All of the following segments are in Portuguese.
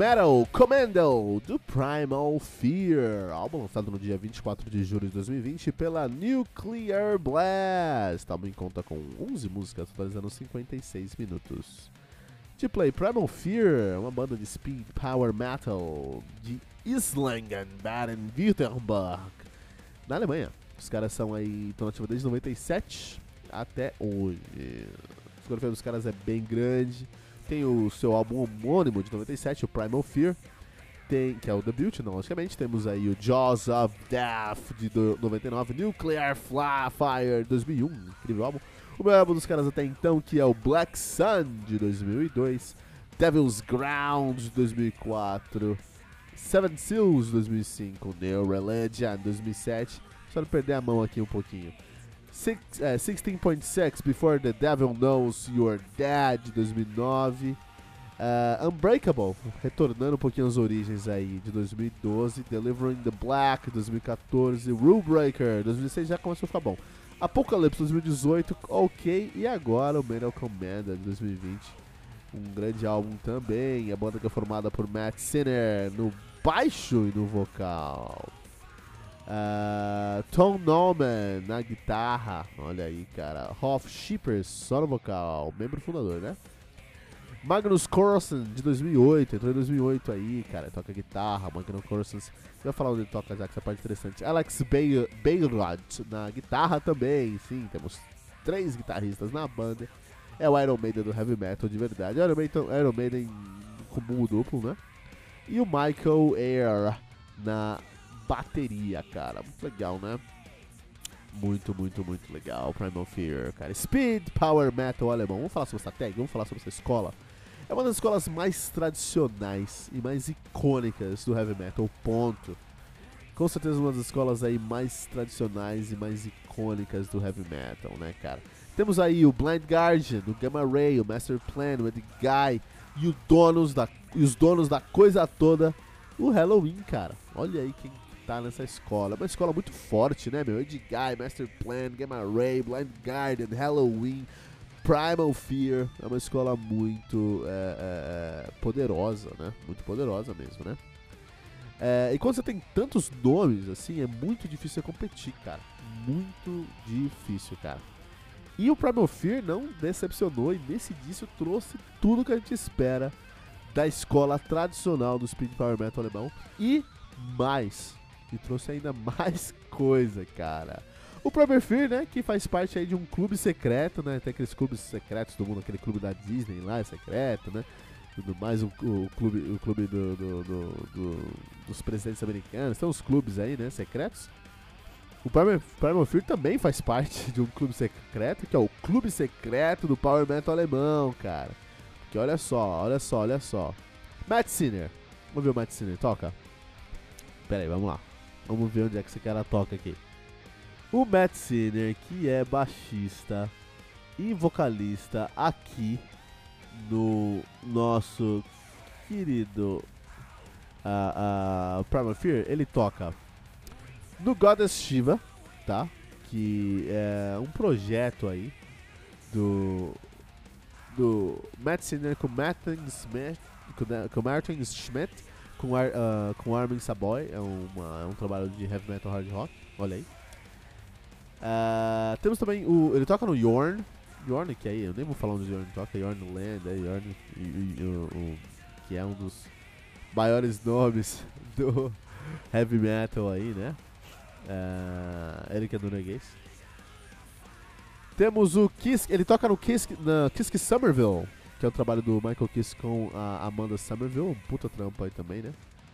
Metal Commando do Primal Fear, álbum lançado no dia 24 de julho de 2020 pela Nuclear Blast. O álbum conta com 11 músicas, totalizando 56 minutos. De play Primal Fear, uma banda de speed power metal de Islangen, Baden-Württemberg, na Alemanha. Os caras são aí, estão ativos desde 97 até hoje. A discografia dos caras é bem grande tem o seu álbum homônimo de 97, o Primal Fear, tem, que é o debut, não, logicamente. Temos aí o Jaws of Death de 99, Nuclear Fire 2001, incrível álbum. O meu álbum dos caras até então, que é o Black Sun de 2002, Devil's Ground de 2004, Seven Seals de 2005, New Religion de 2007. Só não perder a mão aqui um pouquinho. 16.6 Before the Devil Knows You're Dead de 2009. Uh, Unbreakable, retornando um pouquinho às origens aí de 2012. Delivering the Black 2014. Rule Breaker 2016 já começou a ficar bom. Apocalypse 2018, ok. E agora o Metal Commander de 2020. Um grande álbum também. A banda que é formada por Matt Sinner no baixo e no vocal. Uh, Tom Norman na guitarra, olha aí, cara. Hoff Shippers só no vocal, membro fundador, né? Magnus Carlsen de 2008, entrou em 2008 aí, cara, toca guitarra. Magnus Carlsen, vai falar onde ele toca já, que essa parte interessante. Alex Bayrod na guitarra também, sim, temos três guitarristas na banda. É o Iron Maiden do heavy metal de verdade. Iron Maiden, Iron Maiden com duplo, né? E o Michael Air na bateria, cara. Muito legal, né? Muito, muito, muito legal. Primal Fear, cara. Speed Power Metal alemão. Vamos falar sobre essa tag? Vamos falar sobre essa escola? É uma das escolas mais tradicionais e mais icônicas do heavy metal, ponto. Com certeza uma das escolas aí mais tradicionais e mais icônicas do heavy metal, né, cara? Temos aí o Blind Guardian, o Gamma Ray, o Master Plan, o Ed Guy e, o donos da, e os donos da coisa toda, o Halloween, cara. Olha aí quem tá nessa escola. É uma escola muito forte, né, meu? Edguy, Master Plan, Gamma Ray, Blind Guardian, Halloween, Primal Fear. É uma escola muito é, é, é, poderosa, né? Muito poderosa mesmo, né? É, e quando você tem tantos nomes, assim, é muito difícil competir, cara. Muito difícil, cara. E o Primal Fear não decepcionou e nesse disco trouxe tudo que a gente espera da escola tradicional do Speed Power Metal alemão e mais que trouxe ainda mais coisa, cara. O Prober Fear, né, que faz parte aí de um clube secreto, né, tem aqueles clubes secretos do mundo, aquele clube da Disney lá, é secreto, né, tudo mais, o, o clube, o clube do, do, do, dos presidentes americanos, tem uns clubes aí, né, secretos. O Primal, Primal Fear também faz parte de um clube secreto, que é o clube secreto do Power Metal alemão, cara. Que olha só, olha só, olha só. Matt Sinner. Vamos ver o Matt Sinner, toca. Pera aí, vamos lá. Vamos ver onde é que esse cara toca aqui. O Matt Sinner, que é baixista e vocalista aqui no nosso querido uh, uh, Primal Fear, ele toca no Goddess Shiva, tá? Que é um projeto aí do do Matt Sinner com Martin Smith, com, com Martin Schmidt com, Ar, uh, com Armin Saboy, é, uma, é um trabalho de heavy metal hard rock, olha aí. Uh, temos também o. Ele toca no Yorn. Yorn, que aí, eu nem vou falar onde Yorn toca, Yorn Land, é Yorn, e, e, o, que é um dos maiores nomes do heavy metal aí, né? Uh, ele que é do Neguês. Temos o Kiss, ele toca no Kiss, na Kiss Somerville que é o trabalho do Michael Kiss com a Amanda Somerville, um puta trampo aí também, né?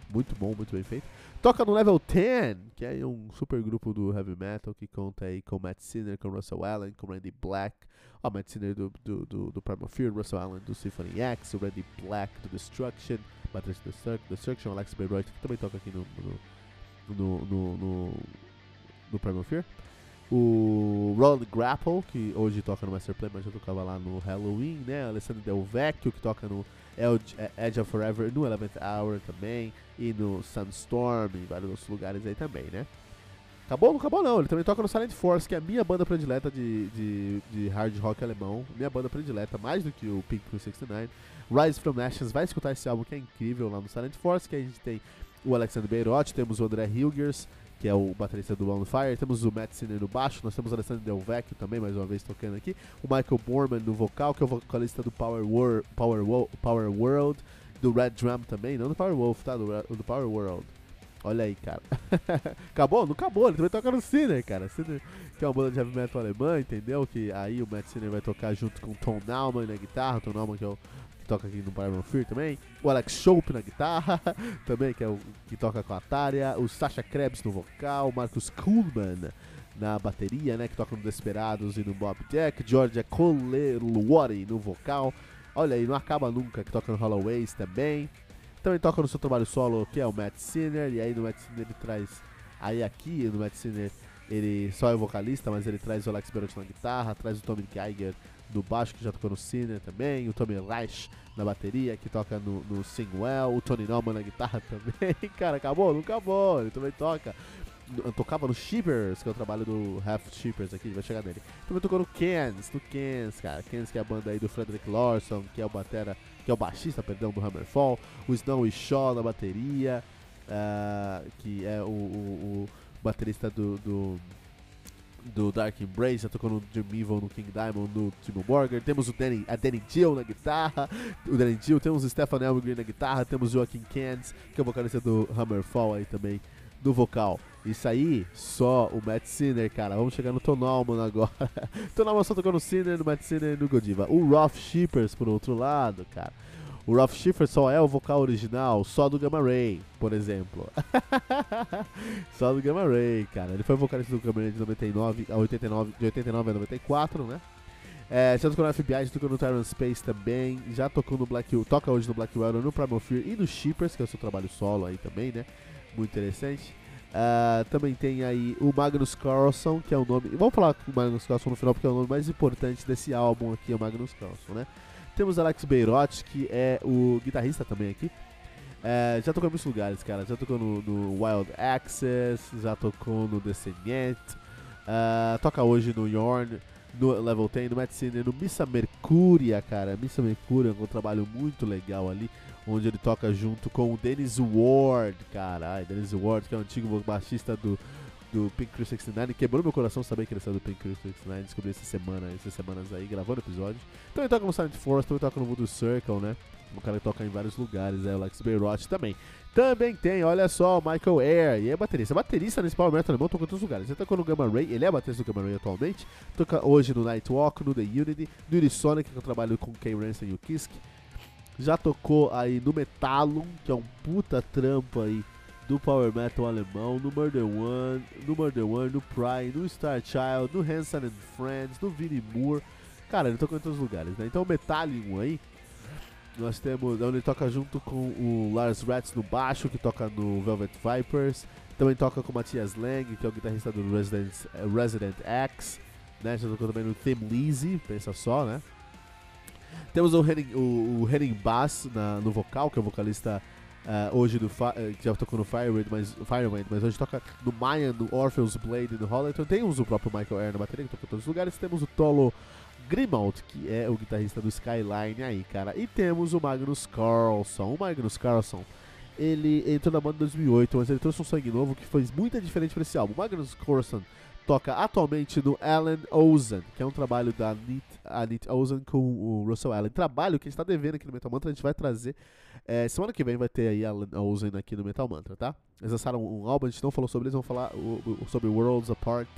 Muito bom, muito bem feito. Toca no Level 10, que é um super grupo do heavy metal que conta aí com Matt Sinner, com Russell Allen, com Randy Black. Ó, Matt Sinner do, do, do, do Primal Fear, Russell Allen do Symphony X, o Randy Black do Destruction, do Destruction, Alex Bayreuth, que também toca aqui no, no, no, no, no Primal Fear. O Roland Grapple, que hoje toca no Masterplay, mas já tocava lá no Halloween, né? Alessandro Del Vecchio, que toca no Edge of Forever, no Eleventh Hour também, e no Sunstorm, em vários outros lugares aí também, né? Acabou? Não acabou não, ele também toca no Silent Force, que é a minha banda predileta de, de, de hard rock alemão, minha banda predileta, mais do que o Pink 369. Rise from Ashes, vai escutar esse álbum que é incrível lá no Silent Force, que a gente tem o Alexander Beirot, temos o André Hilgers, que é o baterista do On Fire. Temos o Matt Sinner no baixo, nós temos o Alessandro Del Vecchio também, mais uma vez tocando aqui. O Michael Borman no vocal, que é o vocalista do Power, War, Power, Wo Power World, do Red Drum também, não do Power Wolf, tá? Do, do Power World. Olha aí, cara. acabou? Não acabou, ele também toca no Sinner, cara. Sinner, que é uma banda de heavy metal alemã, entendeu? Que aí o Matt Sinner vai tocar junto com o Tom Nauman na guitarra, o Tom Nauman que é o toca aqui no Primal Fear também. O Alex Shope na guitarra, também, que é o que toca com a Ataria. O Sasha Krebs no vocal. O Marcus Kuhlman na bateria, né? Que toca no Desperados e no Bob Jack. Georgia Coleluori no vocal. Olha aí, não acaba nunca, que toca no Holloways também. Também toca no seu trabalho solo, que é o Matt Sinner. E aí no Matt Sinner ele traz. Aí aqui no Matt Sinner ele só é vocalista, mas ele traz o Alex Berot na guitarra, traz o Tommy Geiger do baixo, que já tocou no Sinner também, o Tommy Reich na bateria, que toca no, no Sing Well, o Tony Norman na guitarra também. Cara, acabou? Não acabou, ele também toca. Tocava no Shippers, que é o trabalho do Half Shippers aqui, vai chegar nele. Também tocou no Kens, no Kens, cara. Kens que é a banda aí do Frederick Lawson, que é o batera, que é o baixista, perdão, do Hammerfall. O Snow e Shaw na bateria, uh, que é o, o, o baterista do, do do Dark Embrace, já tocou no Jim Evil, no King Diamond, no Timo Borger. Temos o Danny, a Danny Jill na guitarra, o Danny Jill, temos o Stefan Elmgren na guitarra, temos o Joaquim Kent, que é o vocalista do Hammerfall aí também, do vocal. Isso aí, só o Matt Sinner, cara. Vamos chegar no Tom Allman agora. Tom Allman só tocou no Sinner, no Matt Sinner e no Godiva. O Roth Shippers, por outro lado, cara. O Ralph Schiffer só é o vocal original só do Gamma Ray, por exemplo. só do Gamma Ray, cara. Ele foi vocalista do Gamma Ray de 99 a 89, de 89 a 94, né? É, já tocou no FBI, já tocou no Tyrant Space também, já tocou no Black toca hoje no Black Widow, no Primal Fear e no Shippers, que é o seu trabalho solo aí também, né? Muito interessante. Uh, também tem aí o Magnus Carlson, que é o nome. Vamos falar com o Magnus Carlson no final, porque é o nome mais importante desse álbum aqui, é o Magnus Carlson, né? Temos Alex Beirot, que é o guitarrista também aqui. É, já tocou em muitos lugares, cara. Já tocou no, no Wild Access, já tocou no Descendent, uh, toca hoje no Yorn, no Level 10, no Medicine, no Missa Mercúria, cara. Missa Mercúria é um trabalho muito legal ali, onde ele toca junto com o Dennis Ward, cara. Dennis Ward, que é o antigo baixista do, do Pink Crew 69. Quebrou meu coração saber que ele saiu do Pink Crew 69. Descobri essa semana, essas semanas aí, gravando episódio. Também toca no Silent Force, também toca no Voodoo Circle, né? O cara toca em vários lugares, é o Lex Bayrott também. Também tem, olha só, o Michael Air, e é baterista. Baterista nesse Power Metal alemão, toca em todos os lugares. Ele tocou no Gamma Ray, ele é baterista do Gamma Ray atualmente. Toca hoje no Nightwalk, no The Unity, no Unisonic, que eu trabalho com o Kay Ransom e o Kisk. Já tocou aí no Metallum, que é um puta trampo aí do Power Metal alemão, no Murder One, no Murder One, no Prime, no Star Child, no Hanson and Friends, no Vinnie Moore. Cara, ele tocou em todos os lugares, né? Então o Metallium aí, nós temos, onde ele toca junto com o Lars Ratz no baixo, que toca no Velvet Vipers. Também toca com o Matthias Lang, que é o guitarrista do Resident, Resident X. Né? Já tocou também no Tim Lizzy, pensa só, né? Temos o Henning, o, o Henning Bass na, no vocal, que é o vocalista Uh, hoje do uh, já tocou no Firewind, mas, Firewind, mas hoje toca no Mayan, no Orpheus Blade no Holland. Então temos o próprio Michael Air na bateria, que toca em todos os lugares. Temos o Tolo Grimald, que é o guitarrista do Skyline aí, cara. E temos o Magnus Carlson. O Magnus Carlson, ele entrou na banda em 2008, mas ele trouxe um sangue novo que fez muita diferença para esse álbum. O Magnus Carlson toca atualmente no Alan Ozen, que é um trabalho da Anit, Anit Ozen com o Russell Allen. Trabalho que a gente está devendo aqui no Metal Mantra, a gente vai trazer é, semana que vem vai ter aí a Ozen aqui no Metal Mantra, tá? Eles lançaram um álbum, a gente não falou sobre eles, vamos falar sobre Worlds Apart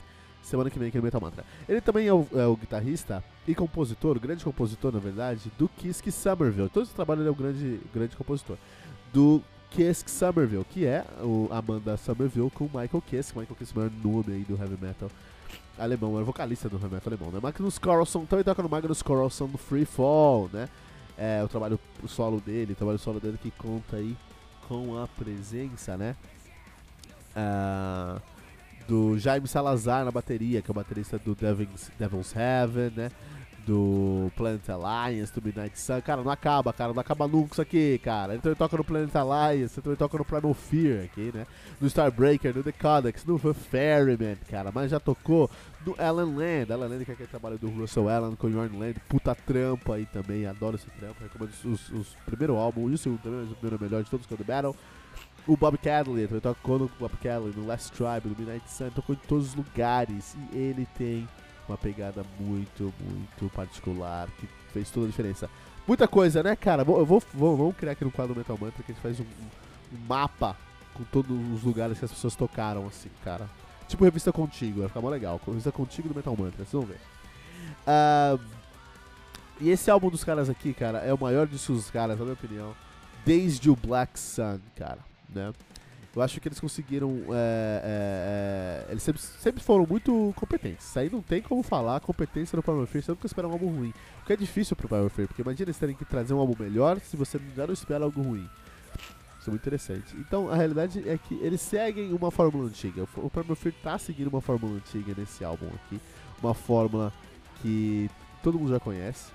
semana que vem aqui no Metal Mantra. Ele também é o, é o, guitarrista e compositor, o grande compositor, na verdade, do Kisk Somerville. Todo esse trabalho ele é o grande, grande compositor. Do Kisk Somerville, que é o, a banda Somerville com Michael Kisk. Michael Kisk é o maior nome aí do heavy metal alemão, é vocalista do heavy metal alemão, né? Magnus Carlson também toca no Magnus Carlson no Free Fall, né? é, o trabalho solo dele, o trabalho solo dele que conta aí com a presença, né? Uh, do Jaime Salazar na bateria, que é o baterista do Devil's, Devil's Heaven, né? Do Planet Alliance, do Midnight Sun. Cara, não acaba, cara, não acaba nunca isso aqui, cara. Então ele toca no Planet Alliance, então ele toca no Primal Fear aqui, né? No Starbreaker, no The Codex, no Ferryman, cara. Mas já tocou no Alan Land. Alan Land, que é aquele trabalho do Russell Allen com Yorn Land. Puta trampa aí também, adoro esse trampo. Recomendo os, os, primeiro álbum e o segundo também, mas o primeiro é melhor de todos, que é o The Battle. O Bob Cadley, ele tocou no Bob Cadley, no Last Tribe, no Midnight Sun, tocou em todos os lugares. E ele tem uma pegada muito, muito particular, que fez toda a diferença. Muita coisa, né, cara? Eu vou, vou, vamos criar aqui no quadro Metal Mantra que a gente faz um, um, mapa com todos os lugares que as pessoas tocaram, assim, cara. Tipo revista contigo, vai ficar mó legal. Revista contigo do Metal Mantra, vocês vão ver. Uh, e esse álbum dos caras aqui, cara, é o maior de seus caras, na minha opinião, desde o Black Sun, cara né? Eu acho que eles conseguiram. É, é, é, eles sempre, sempre foram muito competentes. Isso aí não tem como falar. Competência no Power Fear, você nunca espera um álbum ruim. O que é difícil pro Power Fear, porque imagina eles terem que trazer um álbum melhor se você já não espera algo ruim. Isso é muito interessante. Então a realidade é que eles seguem uma fórmula antiga. O Power Fear tá seguindo uma fórmula antiga nesse álbum aqui. Uma fórmula que todo mundo já conhece.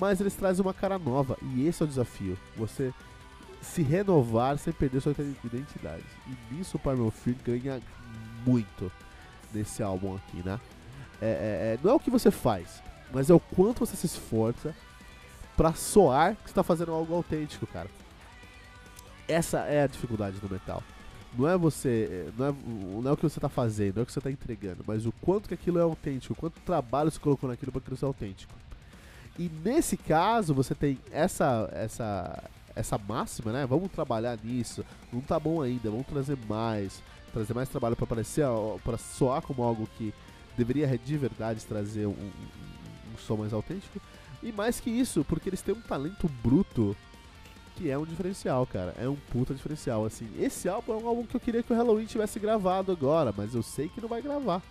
Mas eles trazem uma cara nova. E esse é o desafio. Você se renovar sem perder sua identidade. E nisso o Primal Fear ganha muito nesse álbum aqui, né? É, é, é, não é o que você faz, mas é o quanto você se esforça para soar que está fazendo algo autêntico, cara. Essa é a dificuldade do metal. Não é você, não é, não é o que você está fazendo, não é o que você está entregando, mas o quanto que aquilo é autêntico, quanto trabalho você colocou naquilo para aquilo ser autêntico. E nesse caso, você tem essa essa essa máxima, né? Vamos trabalhar nisso. Não tá bom ainda, vamos trazer mais, trazer mais trabalho para parecer, para soar como algo que deveria de verdade trazer um, um, um, som mais autêntico. E mais que isso, porque eles têm um talento bruto que é um diferencial, cara. É um puta diferencial, assim. Esse álbum é um álbum que eu queria que o Halloween tivesse gravado agora, mas eu sei que não vai gravar.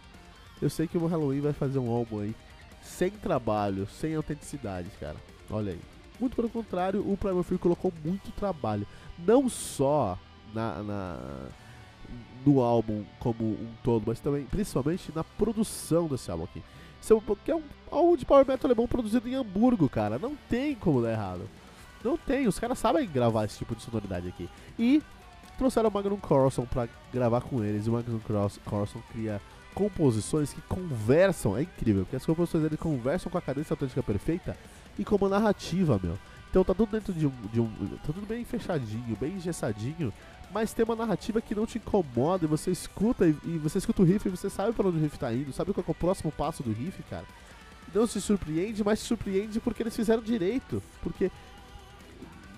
Eu sei que o Halloween vai fazer um álbum aí sem trabalho, sem autenticidade, cara. Olha aí. Muito pelo contrário, o Primal Fear colocou muito trabalho. Não só na, na, no álbum como um todo, mas também, principalmente, na produção desse álbum aqui. Isso é, é um álbum de Power Metal alemão produzido em Hamburgo, cara. Não tem como dar errado. Não tem, os caras sabem gravar esse tipo de sonoridade aqui. E trouxeram o Magnum Carlson pra gravar com eles. E o Magnum Carlson cria composições que conversam, é incrível, porque as composições dele conversam com a cadência autêntica perfeita e como narrativa, meu. Então tá tudo dentro de um, de um. Tá tudo bem fechadinho, bem engessadinho, mas tem uma narrativa que não te incomoda e você escuta e, e você escuta o riff e você sabe para onde o riff tá indo, sabe qual é o próximo passo do riff, cara. Não se surpreende, mas se surpreende porque eles fizeram direito. Porque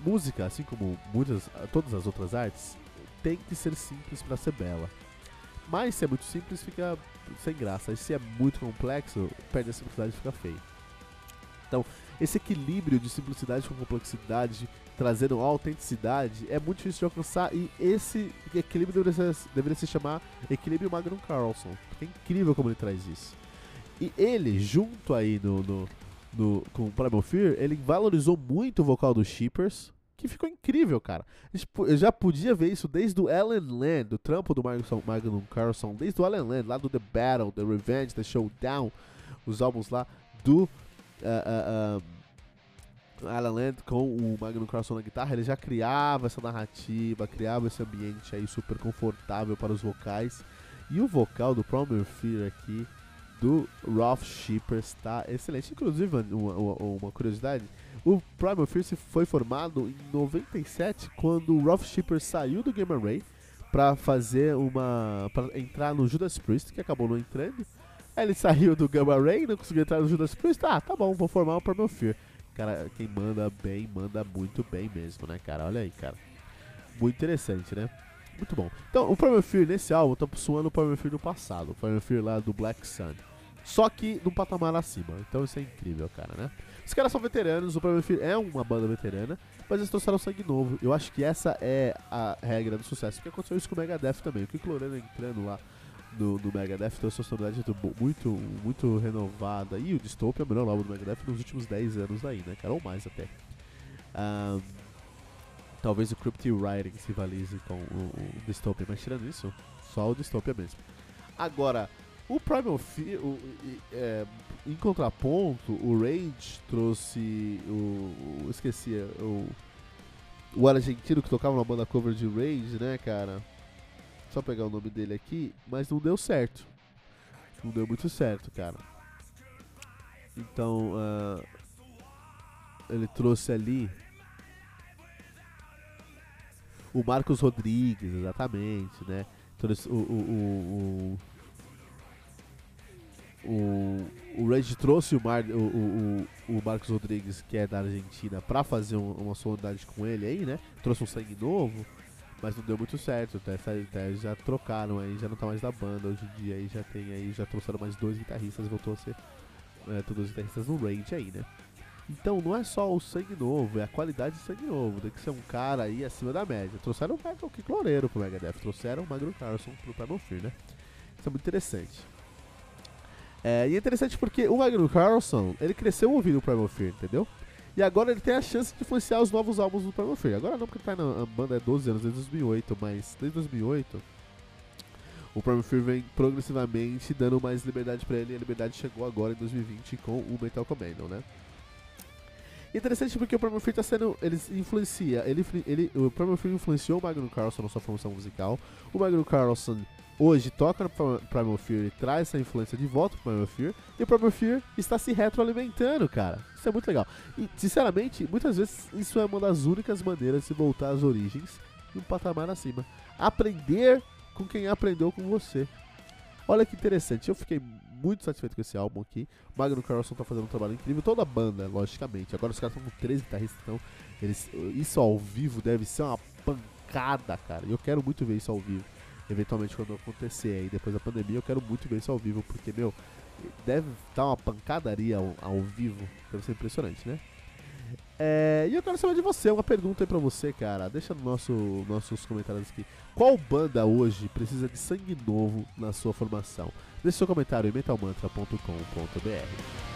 música, assim como muitas, todas as outras artes, tem que ser simples para ser bela. Mas se é muito simples, fica sem graça. E se é muito complexo, perde a simplicidade e fica feio. Então, esse equilíbrio de simplicidade com complexidade, trazendo autenticidade, é muito difícil de alcançar e esse equilíbrio deveria, ser, deveria se chamar equilíbrio Magnum Carlson, é incrível como ele traz isso. E ele, junto aí no, no, no com o Primal Fear, ele valorizou muito o vocal dos Shippers, que ficou incrível, cara. Eu já podia ver isso desde o Alan Land, do trampo do Magnum Carlson, desde o Alan Land, lá do The Battle, The Revenge, The Showdown, os álbuns lá do uh, uh, Alan Land com o Magnum Carlson na guitarra, ele já criava essa narrativa, criava esse ambiente aí super confortável para os vocais. E o vocal do Promer Fear aqui, do Ralph Shipper, está excelente. Inclusive, uma, uma, curiosidade, o Primal Fear foi formado em 97, quando o Ralph Shipper saiu do Gamma Ray para fazer uma. para entrar no Judas Priest, que acabou não entrando. Ele saiu do Gamma Ray, não conseguiu entrar no Judas Priest. Ah, tá bom, vou formar o Primal Fear. Cara, quem manda bem, manda muito bem mesmo, né, cara? Olha aí, cara. Muito interessante, né? Muito bom. Então, o Primal Fear nesse álbum tá suando o Primal Fear do passado. O Primal Fear lá do Black Sun. Só que num patamar acima. Então isso é incrível, cara, né? Os caras são veteranos, o Primal Fear é uma banda veterana, mas eles trouxeram sangue novo. Eu acho que essa é a regra do sucesso. Porque aconteceu isso com o Megadeth também. O Kiko Lorena entrando lá no, no Megadeth trouxe uma sonoridade muito, muito renovada. E o Dystopia é o melhor álbum do Megadeth nos últimos 10 anos aí, né, cara? Ou mais até. Um, talvez o Cryptic Writing se rivalize com o, o Dystopia, mas tirando isso, só o Dystopia mesmo. Agora, o Primal Fear, o, é, em contraponto, o Rage trouxe o, o esqueci, o, o argentino que tocava uma banda cover de Rage, né, cara? Só pegar o nome dele aqui, mas não deu certo. Não deu muito certo, cara. Então, uh, ele trouxe ali o Marcos Rodrigues, exatamente, né? Trouxe o, o, o, o, o Rage trouxe o, Mar, o, o, o Marcos Rodrigues, que é da Argentina, pra fazer um, uma sonoridade com ele aí, né? Trouxe um sangue novo, mas não deu muito certo. Até, até já trocaram aí, já não tá mais da banda. Hoje em dia aí já tem aí, já trouxeram mais dois guitarristas, voltou a ser é, todos os guitarristas no range aí, né? Então não é só o sangue novo, é a qualidade de sangue novo. Tem que ser um cara aí acima da média. Trouxeram o Michael Kikloreiro pro Megadeth, trouxeram o Magro Carlson pro Primal Fear, né? Isso é muito interessante. É, e é interessante porque o Magno Carlson, ele cresceu ouvindo o Primal Fear, entendeu? E agora ele tem a chance de influenciar os novos álbuns do Primal Fear. Agora não, porque tá na banda há 12 anos, desde 2008, mas desde 2008 o Primal Fear vem progressivamente dando mais liberdade para ele e a liberdade chegou agora em 2020 com o Metal Commando, né? interessante porque o Primal Fear tá sendo. Ele influencia. Ele, ele, o Primal Fear influenciou o Magnum Carlson na sua formação musical. O Magnum Carlson hoje toca no Primal Fear e traz essa influência de volta pro Primal Fear. E o Primal Fear está se retroalimentando, cara. Isso é muito legal. E, sinceramente, muitas vezes isso é uma das únicas maneiras de voltar às origens e um patamar acima. Aprender com quem aprendeu com você. Olha que interessante, eu fiquei muito satisfeito com esse álbum aqui. O Magno Carlson tá fazendo um trabalho incrível, toda a banda, logicamente. Agora os caras estão com três guitarristas, então eles, isso ao vivo deve ser uma pancada, cara. E eu quero muito ver isso ao vivo. Eventualmente quando acontecer aí, depois da pandemia, eu quero muito ver isso ao vivo, porque, meu, deve estar uma pancadaria ao, ao vivo. Deve ser impressionante, né? É, e eu quero saber de você, uma pergunta aí pra você, cara. Deixa nos nosso, nossos comentários aqui. Qual banda hoje precisa de sangue novo na sua formação? Deixe seu comentário em metalmantra.com.br.